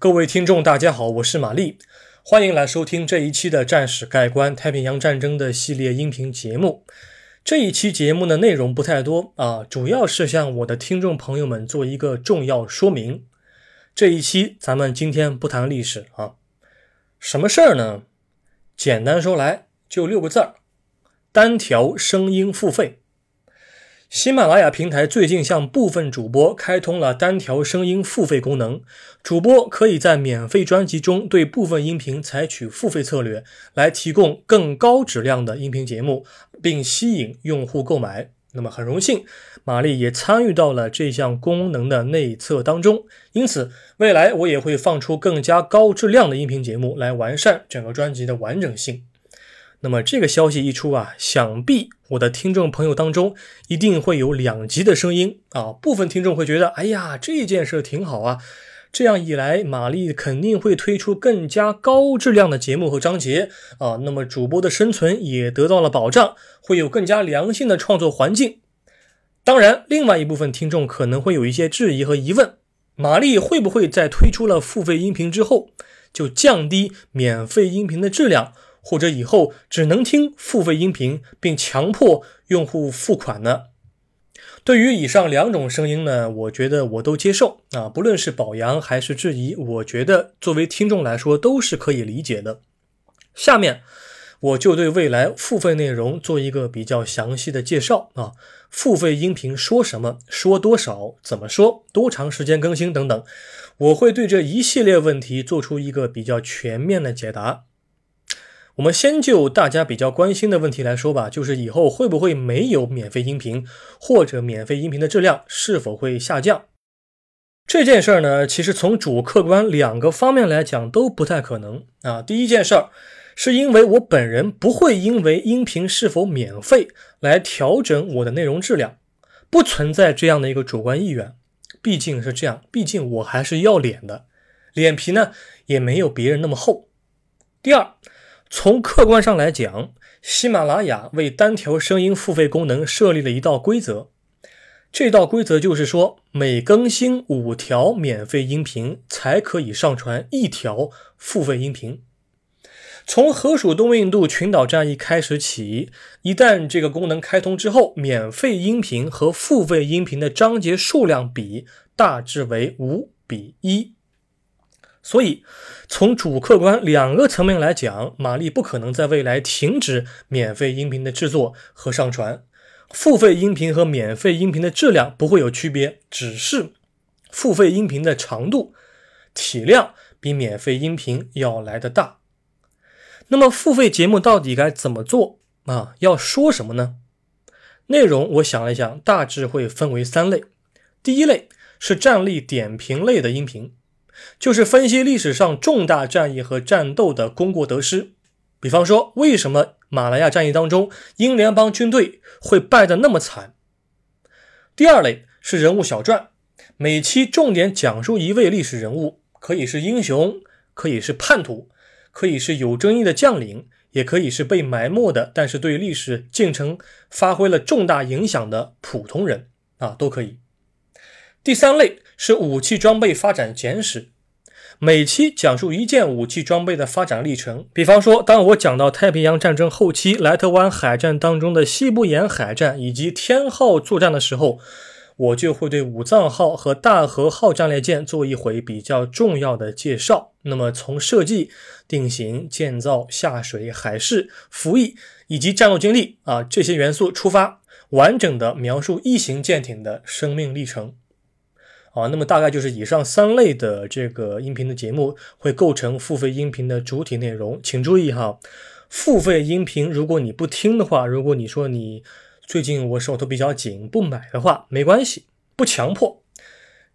各位听众，大家好，我是玛丽，欢迎来收听这一期的《战史概观：太平洋战争》的系列音频节目。这一期节目的内容不太多啊，主要是向我的听众朋友们做一个重要说明。这一期咱们今天不谈历史啊，什么事儿呢？简单说来就六个字儿：单条声音付费。喜马拉雅平台最近向部分主播开通了单条声音付费功能，主播可以在免费专辑中对部分音频采取付费策略，来提供更高质量的音频节目，并吸引用户购买。那么很荣幸，玛丽也参与到了这项功能的内测当中，因此未来我也会放出更加高质量的音频节目，来完善整个专辑的完整性。那么这个消息一出啊，想必我的听众朋友当中一定会有两极的声音啊。部分听众会觉得，哎呀，这件事挺好啊，这样一来，玛丽肯定会推出更加高质量的节目和章节啊。那么主播的生存也得到了保障，会有更加良性的创作环境。当然，另外一部分听众可能会有一些质疑和疑问：玛丽会不会在推出了付费音频之后，就降低免费音频的质量？或者以后只能听付费音频，并强迫用户付款呢？对于以上两种声音呢，我觉得我都接受啊，不论是表扬还是质疑，我觉得作为听众来说都是可以理解的。下面我就对未来付费内容做一个比较详细的介绍啊，付费音频说什么，说多少，怎么说，多长时间更新等等，我会对这一系列问题做出一个比较全面的解答。我们先就大家比较关心的问题来说吧，就是以后会不会没有免费音频，或者免费音频的质量是否会下降？这件事儿呢，其实从主客观两个方面来讲都不太可能啊。第一件事儿，是因为我本人不会因为音频是否免费来调整我的内容质量，不存在这样的一个主观意愿。毕竟是这样，毕竟我还是要脸的，脸皮呢也没有别人那么厚。第二。从客观上来讲，喜马拉雅为单条声音付费功能设立了一道规则。这道规则就是说，每更新五条免费音频，才可以上传一条付费音频。从河鼠东印度群岛战役开始起，一旦这个功能开通之后，免费音频和付费音频的章节数量比大致为五比一。所以，从主客观两个层面来讲，玛丽不可能在未来停止免费音频的制作和上传。付费音频和免费音频的质量不会有区别，只是付费音频的长度、体量比免费音频要来的大。那么，付费节目到底该怎么做啊？要说什么呢？内容我想了想，大致会分为三类。第一类是站立点评类的音频。就是分析历史上重大战役和战斗的功过得失，比方说为什么马来亚战役当中英联邦军队会败得那么惨。第二类是人物小传，每期重点讲述一位历史人物，可以是英雄，可以是叛徒，可以是有争议的将领，也可以是被埋没的，但是对历史进程发挥了重大影响的普通人啊，都可以。第三类是武器装备发展简史，每期讲述一件武器装备的发展历程。比方说，当我讲到太平洋战争后期莱特湾海战当中的西部沿海战以及天号作战的时候，我就会对武藏号和大和号战列舰做一回比较重要的介绍。那么，从设计、定型、建造、下水、海试、服役以及战斗经历啊这些元素出发，完整的描述异形舰艇的生命历程。啊，那么大概就是以上三类的这个音频的节目会构成付费音频的主体内容，请注意哈，付费音频如果你不听的话，如果你说你最近我手头比较紧不买的话，没关系，不强迫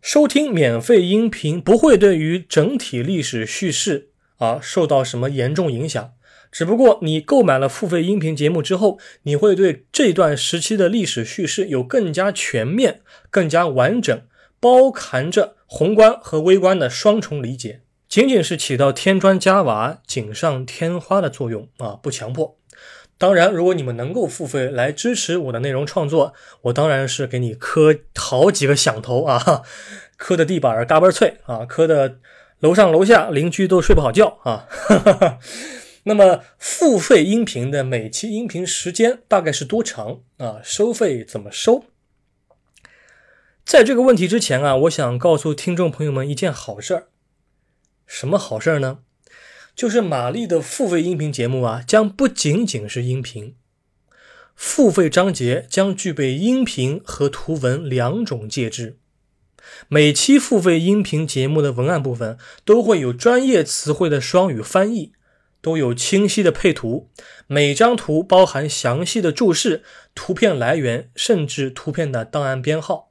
收听免费音频，不会对于整体历史叙事啊受到什么严重影响，只不过你购买了付费音频节目之后，你会对这段时期的历史叙事有更加全面、更加完整。包含着宏观和微观的双重理解，仅仅是起到添砖加瓦、锦上添花的作用啊，不强迫。当然，如果你们能够付费来支持我的内容创作，我当然是给你磕好几个响头啊，磕的地板儿嘎嘣脆啊，磕的楼上楼下邻居都睡不好觉啊。哈哈哈那么付费音频的每期音频时间大概是多长啊？收费怎么收？在这个问题之前啊，我想告诉听众朋友们一件好事儿。什么好事儿呢？就是玛丽的付费音频节目啊，将不仅仅是音频，付费章节将具备音频和图文两种介质。每期付费音频节目的文案部分都会有专业词汇的双语翻译，都有清晰的配图，每张图包含详细的注释、图片来源，甚至图片的档案编号。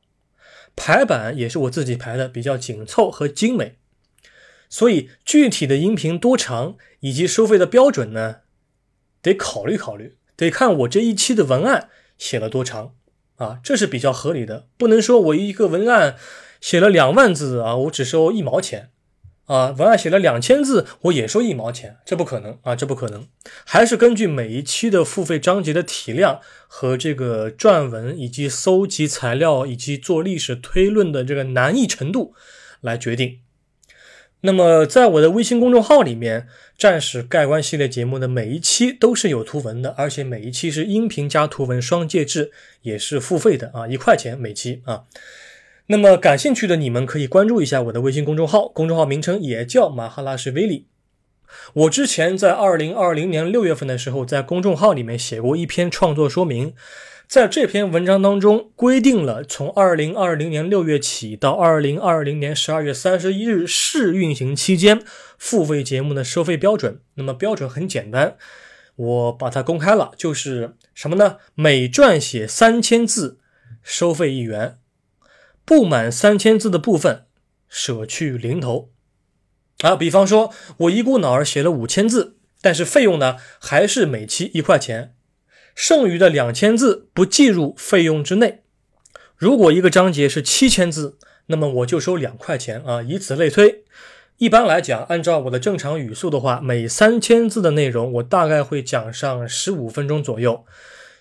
排版也是我自己排的，比较紧凑和精美。所以具体的音频多长以及收费的标准呢，得考虑考虑，得看我这一期的文案写了多长啊，这是比较合理的。不能说我一个文案。写了两万字啊，我只收一毛钱啊。文案写了两千字，我也收一毛钱，这不可能啊，这不可能。还是根据每一期的付费章节的体量和这个撰文以及搜集材料以及做历史推论的这个难易程度来决定。那么，在我的微信公众号里面，战士盖棺系列节目的每一期都是有图文的，而且每一期是音频加图文双介质，也是付费的啊，一块钱每期啊。那么感兴趣的你们可以关注一下我的微信公众号，公众号名称也叫马哈拉什威利。我之前在二零二零年六月份的时候，在公众号里面写过一篇创作说明，在这篇文章当中规定了从二零二零年六月起到二零二零年十二月三十一日试运行期间付费节目的收费标准。那么标准很简单，我把它公开了，就是什么呢？每撰写三千字，收费一元。不满三千字的部分，舍去零头。啊，比方说，我一股脑儿写了五千字，但是费用呢，还是每期一块钱，剩余的两千字不计入费用之内。如果一个章节是七千字，那么我就收两块钱啊，以此类推。一般来讲，按照我的正常语速的话，每三千字的内容，我大概会讲上十五分钟左右。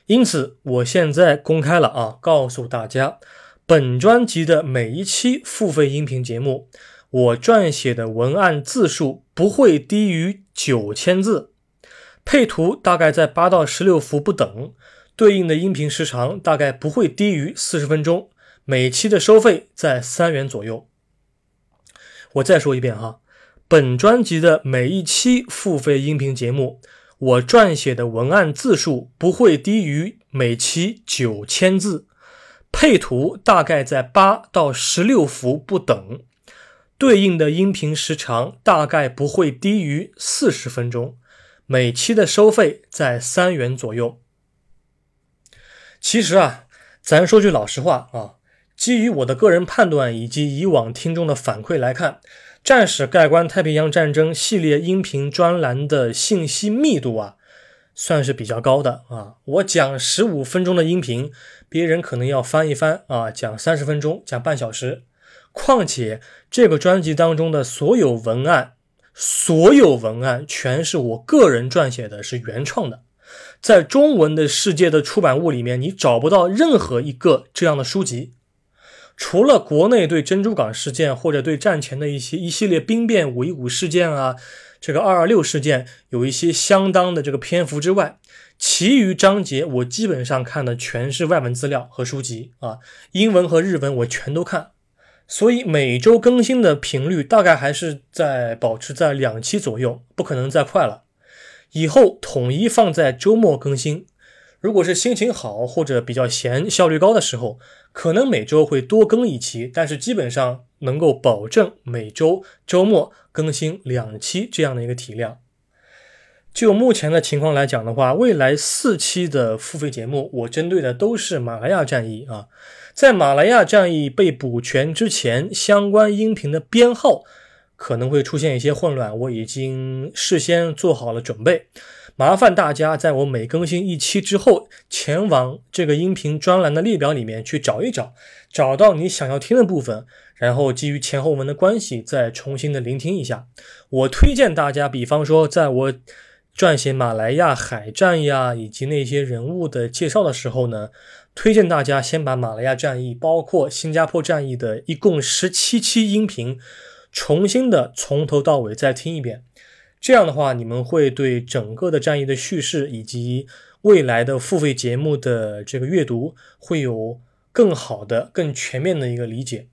因此，我现在公开了啊，告诉大家。本专辑的每一期付费音频节目，我撰写的文案字数不会低于九千字，配图大概在八到十六幅不等，对应的音频时长大概不会低于四十分钟，每期的收费在三元左右。我再说一遍哈，本专辑的每一期付费音频节目，我撰写的文案字数不会低于每期九千字。配图大概在八到十六幅不等，对应的音频时长大概不会低于四十分钟，每期的收费在三元左右。其实啊，咱说句老实话啊，基于我的个人判断以及以往听众的反馈来看，《战史盖棺：太平洋战争》系列音频专栏的信息密度啊。算是比较高的啊！我讲十五分钟的音频，别人可能要翻一翻啊，讲三十分钟，讲半小时。况且这个专辑当中的所有文案，所有文案全是我个人撰写的，是原创的。在中文的世界的出版物里面，你找不到任何一个这样的书籍，除了国内对珍珠港事件或者对战前的一些一系列兵变、围武事件啊。这个二二六事件有一些相当的这个篇幅之外，其余章节我基本上看的全是外文资料和书籍啊，英文和日文我全都看，所以每周更新的频率大概还是在保持在两期左右，不可能再快了。以后统一放在周末更新。如果是心情好或者比较闲、效率高的时候，可能每周会多更一期，但是基本上能够保证每周周末更新两期这样的一个体量。就目前的情况来讲的话，未来四期的付费节目，我针对的都是马来亚战役啊。在马来亚战役被补全之前，相关音频的编号可能会出现一些混乱，我已经事先做好了准备。麻烦大家在我每更新一期之后，前往这个音频专栏的列表里面去找一找，找到你想要听的部分，然后基于前后文的关系，再重新的聆听一下。我推荐大家，比方说，在我撰写马来亚海战呀以及那些人物的介绍的时候呢，推荐大家先把马来亚战役，包括新加坡战役的一共十七期音频，重新的从头到尾再听一遍。这样的话，你们会对整个的战役的叙事以及未来的付费节目的这个阅读会有更好的、更全面的一个理解。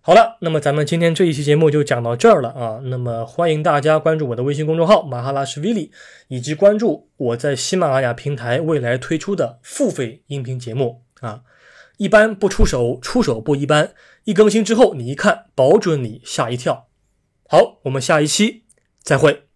好了，那么咱们今天这一期节目就讲到这儿了啊。那么欢迎大家关注我的微信公众号马哈拉什维里，以及关注我在喜马拉雅平台未来推出的付费音频节目啊。一般不出手，出手不一般。一更新之后，你一看，保准你吓一跳。好，我们下一期再会。